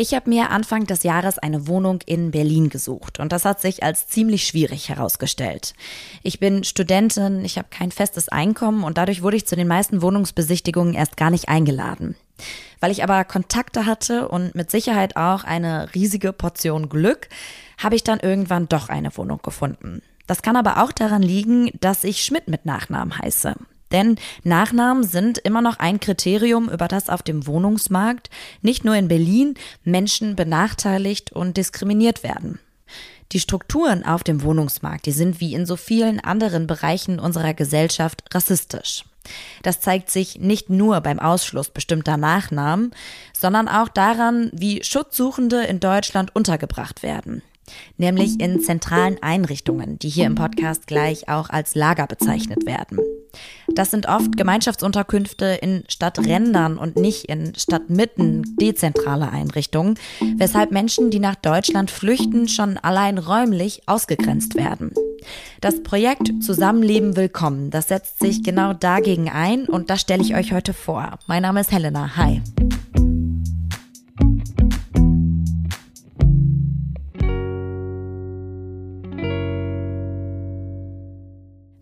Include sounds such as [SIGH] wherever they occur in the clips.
Ich habe mir Anfang des Jahres eine Wohnung in Berlin gesucht und das hat sich als ziemlich schwierig herausgestellt. Ich bin Studentin, ich habe kein festes Einkommen und dadurch wurde ich zu den meisten Wohnungsbesichtigungen erst gar nicht eingeladen. Weil ich aber Kontakte hatte und mit Sicherheit auch eine riesige Portion Glück, habe ich dann irgendwann doch eine Wohnung gefunden. Das kann aber auch daran liegen, dass ich Schmidt mit Nachnamen heiße. Denn Nachnamen sind immer noch ein Kriterium, über das auf dem Wohnungsmarkt nicht nur in Berlin Menschen benachteiligt und diskriminiert werden. Die Strukturen auf dem Wohnungsmarkt, die sind wie in so vielen anderen Bereichen unserer Gesellschaft rassistisch. Das zeigt sich nicht nur beim Ausschluss bestimmter Nachnamen, sondern auch daran, wie Schutzsuchende in Deutschland untergebracht werden nämlich in zentralen Einrichtungen, die hier im Podcast gleich auch als Lager bezeichnet werden. Das sind oft Gemeinschaftsunterkünfte in Stadträndern und nicht in Stadtmitten, dezentrale Einrichtungen, weshalb Menschen, die nach Deutschland flüchten, schon allein räumlich ausgegrenzt werden. Das Projekt Zusammenleben Willkommen, das setzt sich genau dagegen ein und das stelle ich euch heute vor. Mein Name ist Helena. Hi.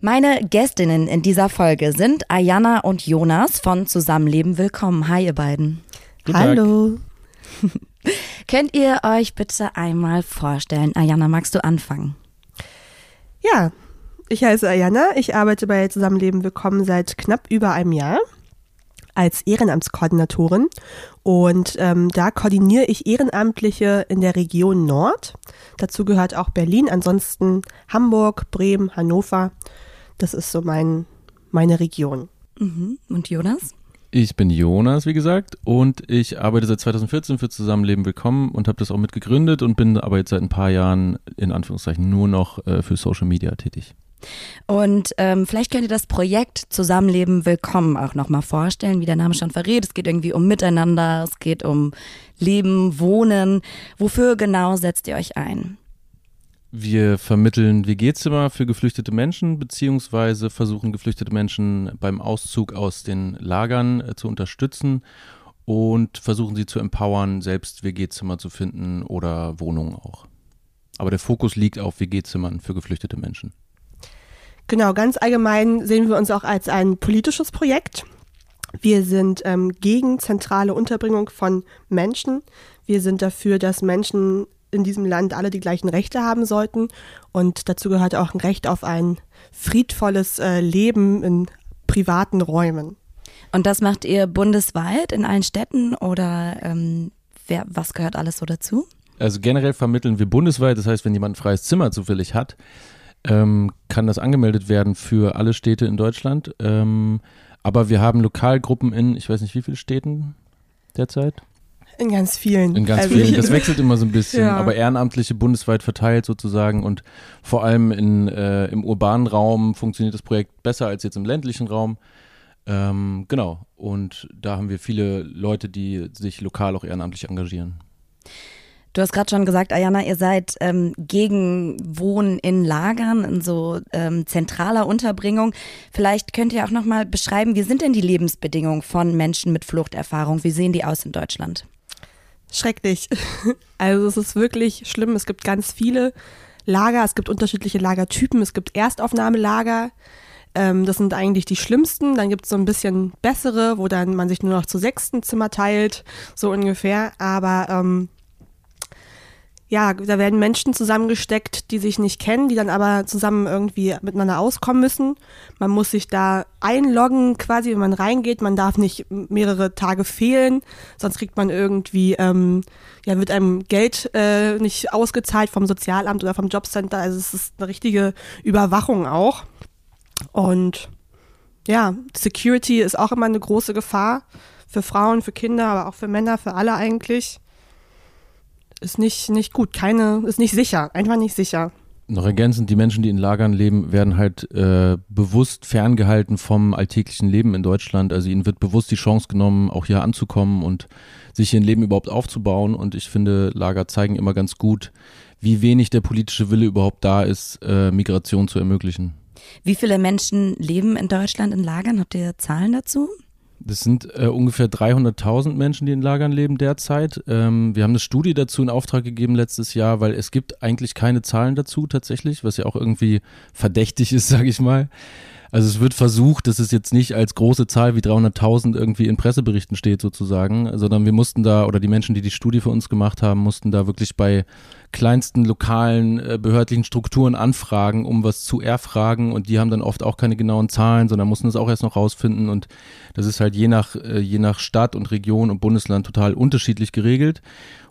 Meine Gästinnen in dieser Folge sind Ayana und Jonas von Zusammenleben Willkommen. Hi, ihr beiden. Guten Hallo. [LAUGHS] Könnt ihr euch bitte einmal vorstellen? Ayana, magst du anfangen? Ja, ich heiße Ayana. Ich arbeite bei Zusammenleben Willkommen seit knapp über einem Jahr als Ehrenamtskoordinatorin und ähm, da koordiniere ich Ehrenamtliche in der Region Nord. Dazu gehört auch Berlin, ansonsten Hamburg, Bremen, Hannover das ist so mein, meine Region. Mhm. Und Jonas? Ich bin Jonas, wie gesagt, und ich arbeite seit 2014 für Zusammenleben Willkommen und habe das auch mitgegründet und bin aber jetzt seit ein paar Jahren in Anführungszeichen nur noch äh, für Social Media tätig. Und ähm, vielleicht könnt ihr das Projekt Zusammenleben Willkommen auch nochmal vorstellen, wie der Name schon verrät. Es geht irgendwie um Miteinander, es geht um Leben, Wohnen. Wofür genau setzt ihr euch ein? Wir vermitteln WG-Zimmer für geflüchtete Menschen, beziehungsweise versuchen geflüchtete Menschen beim Auszug aus den Lagern äh, zu unterstützen und versuchen sie zu empowern, selbst WG-Zimmer zu finden oder Wohnungen auch. Aber der Fokus liegt auf WG-Zimmern für geflüchtete Menschen. Genau, ganz allgemein sehen wir uns auch als ein politisches Projekt. Wir sind ähm, gegen zentrale Unterbringung von Menschen. Wir sind dafür, dass Menschen in diesem Land alle die gleichen Rechte haben sollten. Und dazu gehört auch ein Recht auf ein friedvolles äh, Leben in privaten Räumen. Und das macht ihr bundesweit in allen Städten oder ähm, wer, was gehört alles so dazu? Also generell vermitteln wir bundesweit, das heißt, wenn jemand ein freies Zimmer zufällig hat, ähm, kann das angemeldet werden für alle Städte in Deutschland. Ähm, aber wir haben Lokalgruppen in, ich weiß nicht wie viele Städten derzeit? In ganz vielen. In ganz also vielen. Das wechselt immer so ein bisschen, ja. aber Ehrenamtliche bundesweit verteilt sozusagen und vor allem in, äh, im urbanen Raum funktioniert das Projekt besser als jetzt im ländlichen Raum. Ähm, genau. Und da haben wir viele Leute, die sich lokal auch ehrenamtlich engagieren. Du hast gerade schon gesagt, Ayana, ihr seid ähm, gegen Wohnen in Lagern, in so ähm, zentraler Unterbringung. Vielleicht könnt ihr auch noch mal beschreiben, wie sind denn die Lebensbedingungen von Menschen mit Fluchterfahrung? Wie sehen die aus in Deutschland? Schrecklich. [LAUGHS] Also es ist wirklich schlimm. Es gibt ganz viele Lager, es gibt unterschiedliche Lagertypen, es gibt Erstaufnahmelager. Ähm, das sind eigentlich die schlimmsten. Dann gibt es so ein bisschen bessere, wo dann man sich nur noch zu sechsten Zimmer teilt, so ungefähr. Aber ähm, ja, da werden Menschen zusammengesteckt, die sich nicht kennen, die dann aber zusammen irgendwie miteinander auskommen müssen. Man muss sich da einloggen, quasi, wenn man reingeht. Man darf nicht mehrere Tage fehlen, sonst kriegt man irgendwie, ähm, ja, wird einem Geld äh, nicht ausgezahlt vom Sozialamt oder vom Jobcenter. Also es ist eine richtige Überwachung auch. Und ja, Security ist auch immer eine große Gefahr für Frauen, für Kinder, aber auch für Männer, für alle eigentlich ist nicht, nicht gut. Keine, ist nicht sicher. Einfach nicht sicher. Noch ergänzend, die Menschen, die in Lagern leben, werden halt äh, bewusst ferngehalten vom alltäglichen Leben in Deutschland. Also ihnen wird bewusst die Chance genommen, auch hier anzukommen und sich ihr Leben überhaupt aufzubauen. Und ich finde, Lager zeigen immer ganz gut, wie wenig der politische Wille überhaupt da ist, äh, Migration zu ermöglichen. Wie viele Menschen leben in Deutschland in Lagern? Habt ihr Zahlen dazu? Das sind äh, ungefähr 300.000 Menschen, die in Lagern leben derzeit. Ähm, wir haben eine Studie dazu in Auftrag gegeben letztes Jahr, weil es gibt eigentlich keine Zahlen dazu tatsächlich, was ja auch irgendwie verdächtig ist, [LAUGHS] sage ich mal. Also es wird versucht, dass es jetzt nicht als große Zahl wie 300.000 irgendwie in Presseberichten steht sozusagen, sondern wir mussten da, oder die Menschen, die die Studie für uns gemacht haben, mussten da wirklich bei kleinsten lokalen äh, behördlichen Strukturen anfragen, um was zu erfragen. Und die haben dann oft auch keine genauen Zahlen, sondern mussten es auch erst noch rausfinden. Und das ist halt je nach, äh, je nach Stadt und Region und Bundesland total unterschiedlich geregelt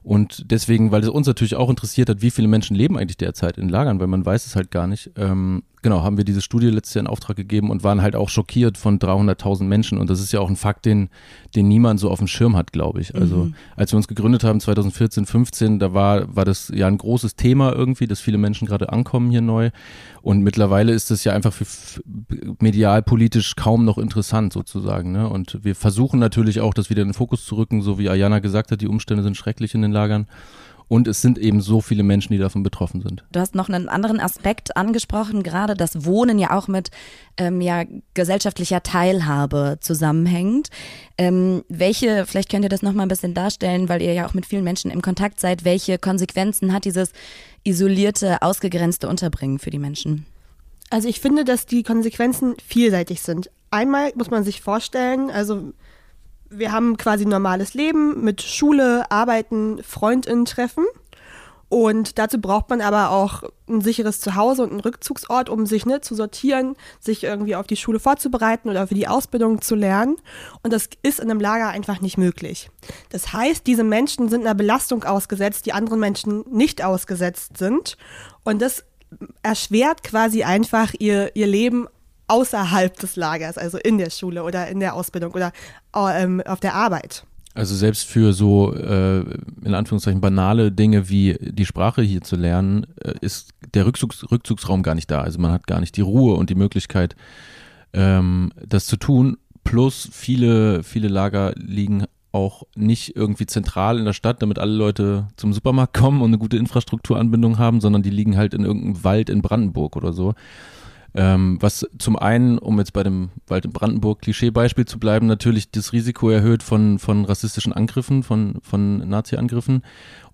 und deswegen, weil es uns natürlich auch interessiert hat, wie viele Menschen leben eigentlich derzeit in Lagern, weil man weiß es halt gar nicht. Ähm, genau, haben wir diese Studie letztes Jahr in Auftrag gegeben und waren halt auch schockiert von 300.000 Menschen. Und das ist ja auch ein Fakt, den, den niemand so auf dem Schirm hat, glaube ich. Also mhm. als wir uns gegründet haben 2014, 15, da war, war das ja ein großes Thema irgendwie, dass viele Menschen gerade ankommen hier neu. Und mittlerweile ist das ja einfach für medial politisch kaum noch interessant sozusagen. Ne? Und wir versuchen natürlich auch, das wieder in den Fokus zu rücken, so wie Ayana gesagt hat, die Umstände sind schrecklich in den Lagern. Und es sind eben so viele Menschen, die davon betroffen sind. Du hast noch einen anderen Aspekt angesprochen, gerade das Wohnen ja auch mit ähm, ja, gesellschaftlicher Teilhabe zusammenhängt. Ähm, welche, vielleicht könnt ihr das nochmal ein bisschen darstellen, weil ihr ja auch mit vielen Menschen im Kontakt seid, welche Konsequenzen hat dieses isolierte, ausgegrenzte Unterbringen für die Menschen? Also ich finde, dass die Konsequenzen vielseitig sind. Einmal muss man sich vorstellen, also wir haben quasi ein normales Leben mit Schule, Arbeiten, Freundinnen treffen. Und dazu braucht man aber auch ein sicheres Zuhause und einen Rückzugsort, um sich ne, zu sortieren, sich irgendwie auf die Schule vorzubereiten oder für die Ausbildung zu lernen. Und das ist in einem Lager einfach nicht möglich. Das heißt, diese Menschen sind einer Belastung ausgesetzt, die anderen Menschen nicht ausgesetzt sind. Und das erschwert quasi einfach ihr, ihr Leben außerhalb des Lagers, also in der Schule oder in der Ausbildung oder ähm, auf der Arbeit. Also selbst für so äh, in Anführungszeichen banale Dinge wie die Sprache hier zu lernen, äh, ist der Rückzugs Rückzugsraum gar nicht da. Also man hat gar nicht die Ruhe und die Möglichkeit, ähm, das zu tun. Plus viele, viele Lager liegen auch nicht irgendwie zentral in der Stadt, damit alle Leute zum Supermarkt kommen und eine gute Infrastrukturanbindung haben, sondern die liegen halt in irgendeinem Wald in Brandenburg oder so. Ähm, was zum einen, um jetzt bei dem Wald in Brandenburg Klischeebeispiel zu bleiben, natürlich das Risiko erhöht von, von rassistischen Angriffen, von, von Nazi-Angriffen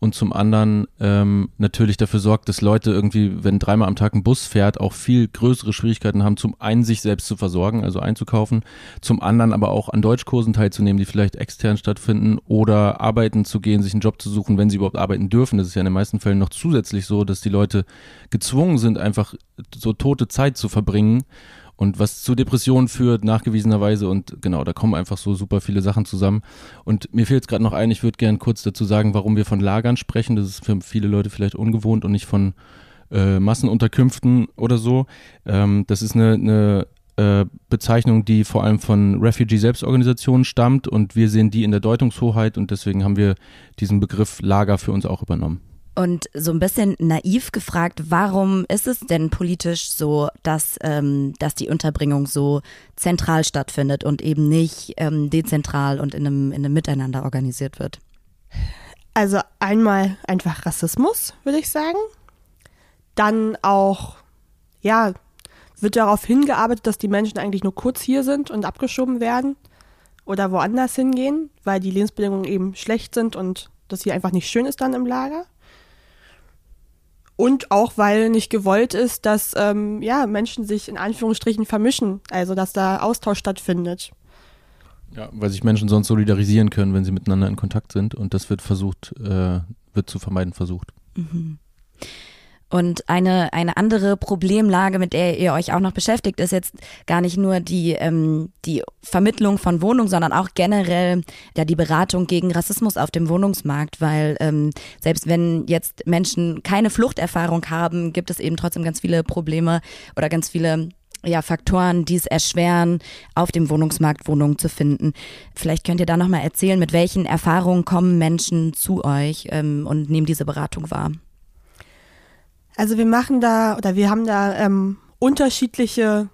und zum anderen ähm, natürlich dafür sorgt, dass Leute irgendwie, wenn dreimal am Tag ein Bus fährt, auch viel größere Schwierigkeiten haben, zum einen sich selbst zu versorgen, also einzukaufen, zum anderen aber auch an Deutschkursen teilzunehmen, die vielleicht extern stattfinden oder arbeiten zu gehen, sich einen Job zu suchen, wenn sie überhaupt arbeiten dürfen. Das ist ja in den meisten Fällen noch zusätzlich so, dass die Leute gezwungen sind, einfach so tote Zeit zu verbringen und was zu Depressionen führt, nachgewiesenerweise. Und genau, da kommen einfach so super viele Sachen zusammen. Und mir fehlt es gerade noch ein, ich würde gerne kurz dazu sagen, warum wir von Lagern sprechen. Das ist für viele Leute vielleicht ungewohnt und nicht von äh, Massenunterkünften oder so. Ähm, das ist eine, eine äh, Bezeichnung, die vor allem von Refugee-Selbstorganisationen stammt und wir sehen die in der Deutungshoheit und deswegen haben wir diesen Begriff Lager für uns auch übernommen. Und so ein bisschen naiv gefragt, warum ist es denn politisch so, dass, ähm, dass die Unterbringung so zentral stattfindet und eben nicht ähm, dezentral und in einem, in einem Miteinander organisiert wird? Also einmal einfach Rassismus, würde ich sagen. Dann auch, ja, wird darauf hingearbeitet, dass die Menschen eigentlich nur kurz hier sind und abgeschoben werden oder woanders hingehen, weil die Lebensbedingungen eben schlecht sind und das hier einfach nicht schön ist dann im Lager. Und auch, weil nicht gewollt ist, dass ähm, ja, Menschen sich in Anführungsstrichen vermischen, also dass da Austausch stattfindet. Ja, weil sich Menschen sonst solidarisieren können, wenn sie miteinander in Kontakt sind. Und das wird versucht, äh, wird zu vermeiden versucht. Mhm. Und eine, eine andere Problemlage, mit der ihr euch auch noch beschäftigt, ist jetzt gar nicht nur die, ähm, die Vermittlung von Wohnungen, sondern auch generell ja, die Beratung gegen Rassismus auf dem Wohnungsmarkt, weil ähm, selbst wenn jetzt Menschen keine Fluchterfahrung haben, gibt es eben trotzdem ganz viele Probleme oder ganz viele ja, Faktoren, die es erschweren, auf dem Wohnungsmarkt Wohnungen zu finden. Vielleicht könnt ihr da nochmal erzählen, mit welchen Erfahrungen kommen Menschen zu euch ähm, und nehmen diese Beratung wahr? Also wir machen da oder wir haben da ähm, unterschiedliche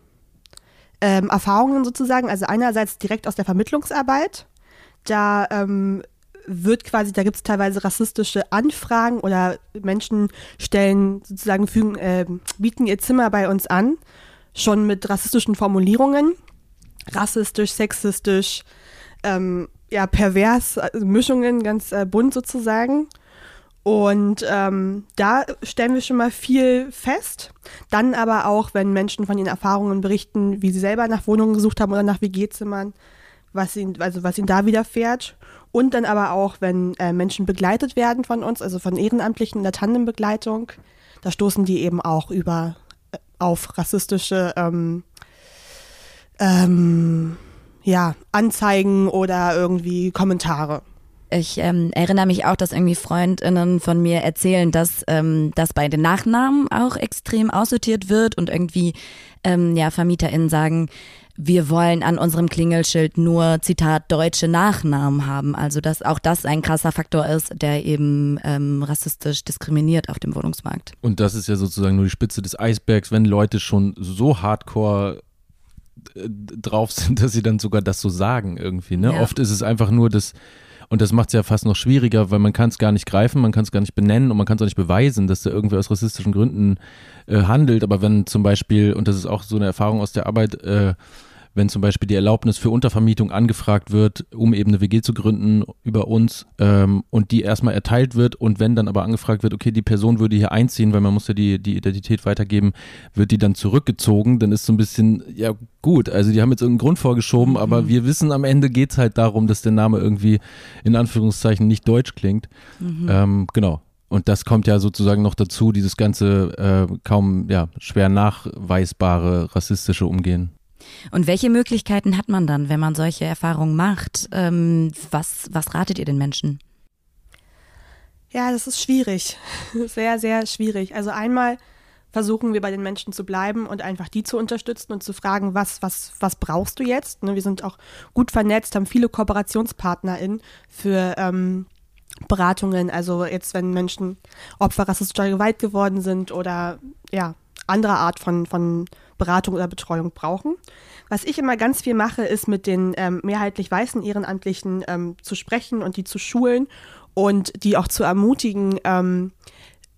ähm, Erfahrungen sozusagen. Also einerseits direkt aus der Vermittlungsarbeit. Da ähm, wird quasi, da gibt es teilweise rassistische Anfragen oder Menschen stellen sozusagen, fügen, äh, bieten ihr Zimmer bei uns an, schon mit rassistischen Formulierungen. Rassistisch, sexistisch, ähm, ja, pervers, also Mischungen, ganz äh, bunt sozusagen. Und ähm, da stellen wir schon mal viel fest. Dann aber auch, wenn Menschen von ihren Erfahrungen berichten, wie sie selber nach Wohnungen gesucht haben oder nach WG-Zimmern, was ihnen, also was ihnen da widerfährt. Und dann aber auch, wenn äh, Menschen begleitet werden von uns, also von Ehrenamtlichen in der Tandembegleitung, da stoßen die eben auch über äh, auf rassistische ähm, ähm, ja, Anzeigen oder irgendwie Kommentare. Ich ähm, erinnere mich auch, dass irgendwie Freundinnen von mir erzählen, dass ähm, das bei den Nachnamen auch extrem aussortiert wird und irgendwie ähm, ja VermieterInnen sagen, wir wollen an unserem Klingelschild nur Zitat deutsche Nachnamen haben. Also dass auch das ein krasser Faktor ist, der eben ähm, rassistisch diskriminiert auf dem Wohnungsmarkt. Und das ist ja sozusagen nur die Spitze des Eisbergs, wenn Leute schon so hardcore äh, drauf sind, [LAUGHS] dass sie dann sogar das so sagen irgendwie. Ne? Ja. Oft ist es einfach nur das, und das macht es ja fast noch schwieriger, weil man kann es gar nicht greifen, man kann es gar nicht benennen und man kann es auch nicht beweisen, dass der irgendwie aus rassistischen Gründen äh, handelt. Aber wenn zum Beispiel, und das ist auch so eine Erfahrung aus der Arbeit, äh, wenn zum Beispiel die Erlaubnis für Untervermietung angefragt wird, um eben eine WG zu gründen über uns ähm, und die erstmal erteilt wird und wenn dann aber angefragt wird, okay, die Person würde hier einziehen, weil man muss ja die, die Identität weitergeben, wird die dann zurückgezogen, dann ist so ein bisschen, ja gut, also die haben jetzt irgendeinen Grund vorgeschoben, aber wir wissen, am Ende geht es halt darum, dass der Name irgendwie in Anführungszeichen nicht deutsch klingt. Ähm, genau. Und das kommt ja sozusagen noch dazu, dieses ganze äh, kaum ja, schwer nachweisbare rassistische Umgehen. Und welche Möglichkeiten hat man dann, wenn man solche Erfahrungen macht? Ähm, was, was ratet ihr den Menschen? Ja, das ist schwierig. [LAUGHS] Sehr, sehr schwierig. Also einmal versuchen wir bei den Menschen zu bleiben und einfach die zu unterstützen und zu fragen, was, was, was brauchst du jetzt? Ne, Wir sind auch gut vernetzt, haben viele KooperationspartnerInnen für ähm, Beratungen. Also jetzt, wenn Menschen Opfer rassistischer Gewalt geworden sind oder ja, andere Art von, von Beratung oder Betreuung brauchen. Was ich immer ganz viel mache, ist mit den ähm, mehrheitlich weißen Ehrenamtlichen ähm, zu sprechen und die zu schulen und die auch zu ermutigen, ähm,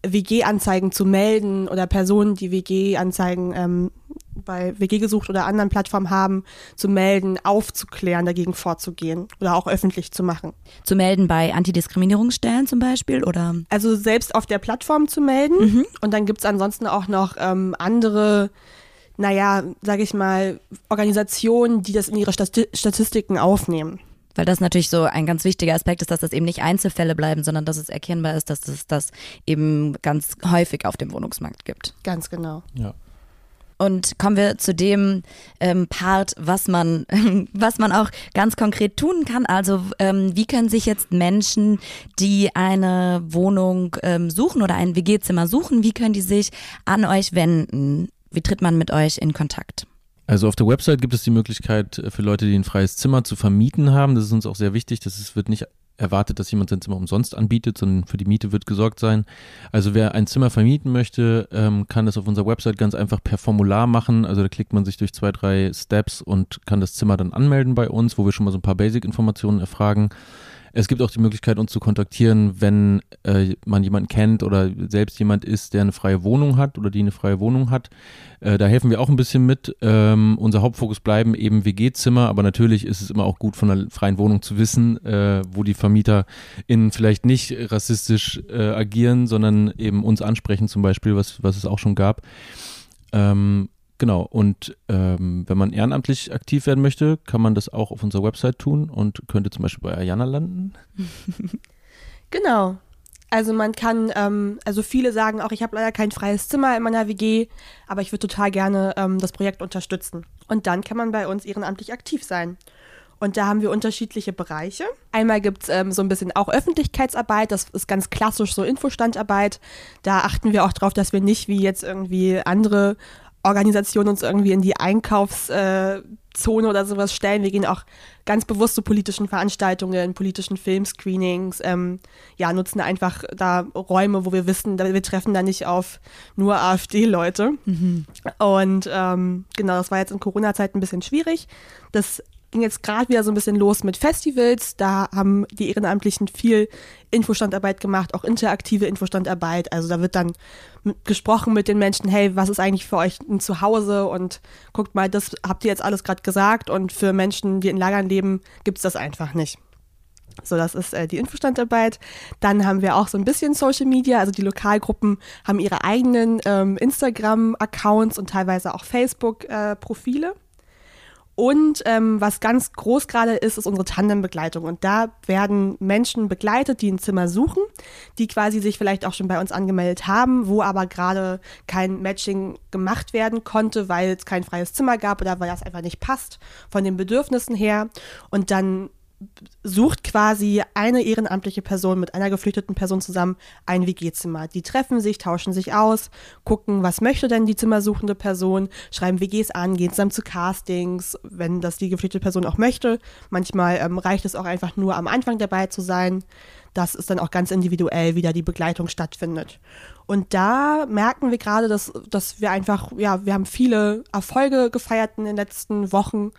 WG-Anzeigen zu melden oder Personen, die WG-Anzeigen ähm, bei WG gesucht oder anderen Plattformen haben, zu melden, aufzuklären, dagegen vorzugehen oder auch öffentlich zu machen. Zu melden bei Antidiskriminierungsstellen zum Beispiel oder? Also selbst auf der Plattform zu melden. Und dann gibt's ansonsten auch noch ähm, andere, naja, sage ich mal, Organisationen, die das in ihre Stati Statistiken aufnehmen. Weil das natürlich so ein ganz wichtiger Aspekt ist, dass das eben nicht Einzelfälle bleiben, sondern dass es erkennbar ist, dass es das eben ganz häufig auf dem Wohnungsmarkt gibt. Ganz genau. Ja. Und kommen wir zu dem ähm, Part, was man, [LAUGHS] was man auch ganz konkret tun kann. Also ähm, wie können sich jetzt Menschen, die eine Wohnung ähm, suchen oder ein WG-Zimmer suchen, wie können die sich an euch wenden? Wie tritt man mit euch in Kontakt? Also auf der Website gibt es die Möglichkeit äh, für Leute, die ein freies Zimmer zu vermieten haben. Das ist uns auch sehr wichtig. Das ist, wird nicht erwartet, dass jemand sein Zimmer umsonst anbietet, sondern für die Miete wird gesorgt sein. Also wer ein Zimmer vermieten möchte, ähm, kann das auf unserer Website ganz einfach per Formular machen. Also da klickt man sich durch zwei, drei Steps und kann das Zimmer dann anmelden bei uns, wo wir schon mal so ein paar Basic-Informationen erfragen. Es gibt auch die Möglichkeit, uns zu kontaktieren, wenn äh, man jemanden kennt oder selbst jemand ist, der eine freie Wohnung hat oder die eine freie Wohnung hat. Äh, da helfen wir auch ein bisschen mit. Ähm, unser Hauptfokus bleiben eben WG-Zimmer, aber natürlich ist es immer auch gut, von einer freien Wohnung zu wissen, äh, wo die VermieterInnen vielleicht nicht rassistisch äh, agieren, sondern eben uns ansprechen zum Beispiel, was, was es auch schon gab. Ähm, Genau, und ähm, wenn man ehrenamtlich aktiv werden möchte, kann man das auch auf unserer Website tun und könnte zum Beispiel bei Ayana landen. [LAUGHS] Genau. Also man kann, ähm, also viele sagen auch, ich habe leider kein freies Zimmer in meiner WG, aber ich würde total gerne ähm, das Projekt unterstützen. Und dann kann man bei uns ehrenamtlich aktiv sein. Und da haben wir unterschiedliche Bereiche. Einmal gibt's ähm, so ein bisschen auch Öffentlichkeitsarbeit, das ist ganz klassisch so Infostandarbeit. Da achten wir auch drauf, dass wir nicht wie jetzt irgendwie andere Organisationen uns irgendwie in die Einkaufszone oder sowas stellen. Wir gehen auch ganz bewusst zu politischen Veranstaltungen, politischen Filmscreenings, ähm, ja, nutzen einfach da Räume, wo wir wissen, wir treffen da nicht auf nur AfD-Leute. Und ähm, genau, das war jetzt in Corona-Zeit ein bisschen schwierig. Das ging jetzt gerade wieder so ein bisschen los mit Festivals. Da haben die Ehrenamtlichen viel Infostandarbeit gemacht, auch interaktive Infostandarbeit. Also da wird dann gesprochen mit den Menschen, hey, was ist eigentlich für euch ein Zuhause? Und guckt mal, das habt ihr jetzt alles gerade gesagt. Und für Menschen, die in Lagern leben, gibt es das einfach nicht. So, das ist äh, die Infostandarbeit. Dann haben wir auch so ein bisschen Social Media. Also die Lokalgruppen haben ihre eigenen ähm, Instagram-Accounts und teilweise auch Facebook-Profile. Äh, und ähm, was ganz groß gerade ist, ist unsere Tandembegleitung. Und da werden Menschen begleitet, die ein Zimmer suchen, die quasi sich vielleicht auch schon bei uns angemeldet haben, wo aber gerade kein Matching gemacht werden konnte, weil es kein freies Zimmer gab oder weil das einfach nicht passt von den Bedürfnissen her. Und dann sucht quasi eine ehrenamtliche Person mit einer geflüchteten Person zusammen ein WG-Zimmer. Die treffen sich, tauschen sich aus, gucken, was möchte denn die zimmersuchende Person, schreiben WGs an, gehen zusammen zu Castings, wenn das die geflüchtete Person auch möchte. Manchmal ähm, reicht es auch einfach nur am Anfang dabei zu sein. Das ist dann auch ganz individuell, wie da die Begleitung stattfindet. Und da merken wir gerade, dass, dass wir einfach, ja, wir haben viele Erfolge gefeiert in den letzten Wochen.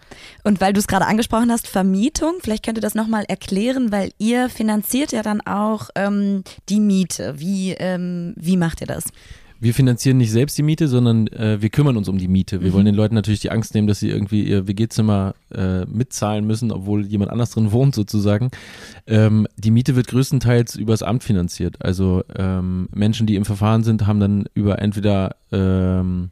Und weil du es gerade angesprochen hast, Vermietung, vielleicht könnt ihr das nochmal erklären, weil ihr finanziert ja dann auch ähm, die Miete. Wie, ähm, wie macht ihr das? Wir finanzieren nicht selbst die Miete, sondern äh, wir kümmern uns um die Miete. Wir mhm. wollen den Leuten natürlich die Angst nehmen, dass sie irgendwie ihr WG-Zimmer äh, mitzahlen müssen, obwohl jemand anders drin wohnt sozusagen. Ähm, die Miete wird größtenteils übers Amt finanziert. Also ähm, Menschen, die im Verfahren sind, haben dann über entweder ähm,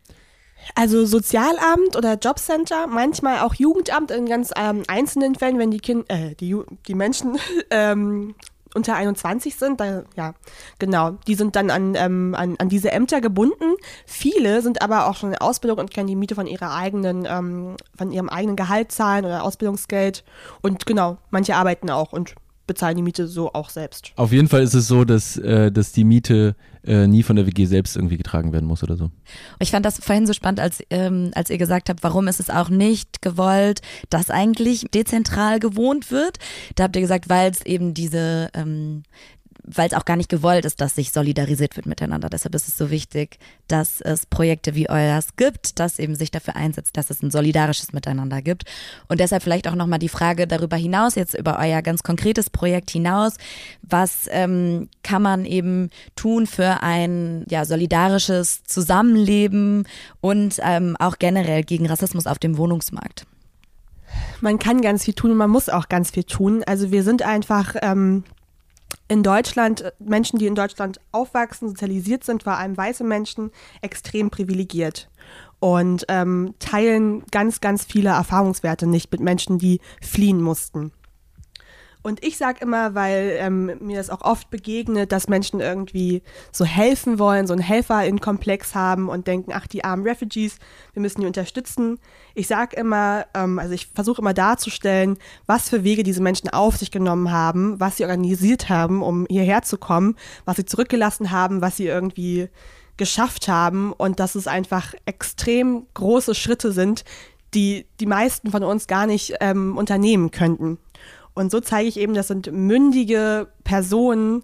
also Sozialamt oder Jobcenter, manchmal auch Jugendamt in ganz ähm, einzelnen Fällen, wenn die Kinder, äh, die, die Menschen [LAUGHS] ähm, unter 21 sind, da, ja, genau, die sind dann an, ähm, an, an diese Ämter gebunden. Viele sind aber auch schon in Ausbildung und können die Miete von ihrer eigenen, ähm, von ihrem eigenen Gehalt zahlen oder Ausbildungsgeld. Und genau, manche arbeiten auch und bezahlen die Miete so auch selbst. Auf jeden Fall ist es so, dass, äh, dass die Miete äh, nie von der WG selbst irgendwie getragen werden muss oder so. Ich fand das vorhin so spannend, als, ähm, als ihr gesagt habt, warum ist es auch nicht gewollt, dass eigentlich dezentral gewohnt wird. Da habt ihr gesagt, weil es eben diese, ähm, weil es auch gar nicht gewollt ist, dass sich solidarisiert wird miteinander. Deshalb ist es so wichtig, dass es Projekte wie euers gibt, dass eben sich dafür einsetzt, dass es ein solidarisches Miteinander gibt. Und deshalb vielleicht auch nochmal die Frage darüber hinaus, jetzt über euer ganz konkretes Projekt hinaus, was ähm, kann man eben tun für ein ja, solidarisches Zusammenleben und ähm, auch generell gegen Rassismus auf dem Wohnungsmarkt? Man kann ganz viel tun und man muss auch ganz viel tun. Also wir sind einfach ähm, in Deutschland, äh, Menschen, die in Deutschland aufwachsen, sozialisiert sind, vor allem weiße Menschen, extrem privilegiert und ähm, teilen ganz, ganz viele Erfahrungswerte nicht mit Menschen, die fliehen mussten. Und ich sage immer, weil ähm, mir das auch oft begegnet, dass Menschen irgendwie so helfen wollen, so einen Helfer-in-Komplex haben und denken, ach, die armen Refugees, wir müssen die unterstützen. Ich sage immer, ähm, also ich versuche immer darzustellen, was für Wege diese Menschen auf sich genommen haben, was sie organisiert haben, um hierher zu kommen, was sie zurückgelassen haben, was sie irgendwie geschafft haben und dass es einfach extrem große Schritte sind, die die meisten von uns gar nicht ähm, unternehmen könnten. Und so zeige ich eben, das sind mündige Personen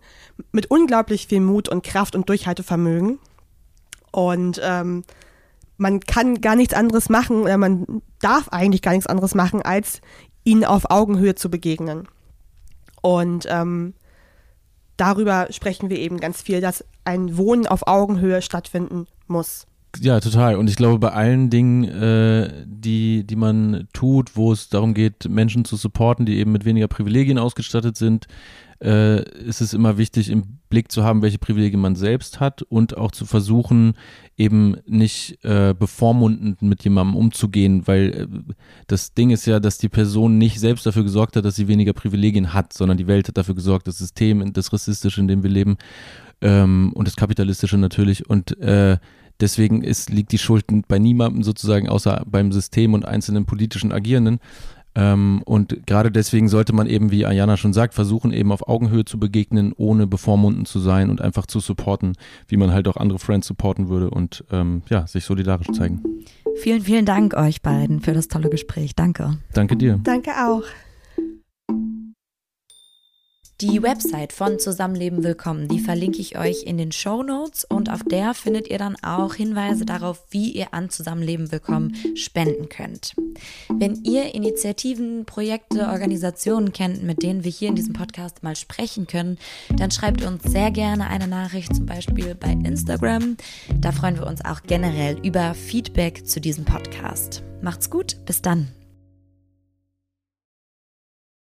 mit unglaublich viel Mut und Kraft und Durchhaltevermögen. Und ähm, man kann gar nichts anderes machen oder man darf eigentlich gar nichts anderes machen, als ihnen auf Augenhöhe zu begegnen. Und ähm, darüber sprechen wir eben ganz viel, dass ein Wohnen auf Augenhöhe stattfinden muss. Ja, total. Und ich glaube, bei allen Dingen, äh, die, die man tut, wo es darum geht, Menschen zu supporten, die eben mit weniger Privilegien ausgestattet sind, äh, ist es immer wichtig, im Blick zu haben, welche Privilegien man selbst hat und auch zu versuchen, eben nicht äh, bevormundend mit jemandem umzugehen, weil äh, das Ding ist ja, dass die Person nicht selbst dafür gesorgt hat, dass sie weniger Privilegien hat, sondern die Welt hat dafür gesorgt, das System, das Rassistische, in dem wir leben ähm, und das Kapitalistische natürlich und äh, Deswegen ist, liegt die Schuld bei niemandem sozusagen außer beim System und einzelnen politischen Agierenden. Ähm, und gerade deswegen sollte man eben, wie Ayana schon sagt, versuchen eben auf Augenhöhe zu begegnen, ohne bevormundend zu sein und einfach zu supporten, wie man halt auch andere Friends supporten würde und ähm, ja, sich solidarisch zeigen. Vielen, vielen Dank euch beiden für das tolle Gespräch. Danke. Danke dir. Danke auch. Die Website von Zusammenleben Willkommen, die verlinke ich euch in den Show Notes und auf der findet ihr dann auch Hinweise darauf, wie ihr an Zusammenleben Willkommen spenden könnt. Wenn ihr Initiativen, Projekte, Organisationen kennt, mit denen wir hier in diesem Podcast mal sprechen können, dann schreibt uns sehr gerne eine Nachricht, zum Beispiel bei Instagram. Da freuen wir uns auch generell über Feedback zu diesem Podcast. Macht's gut, bis dann.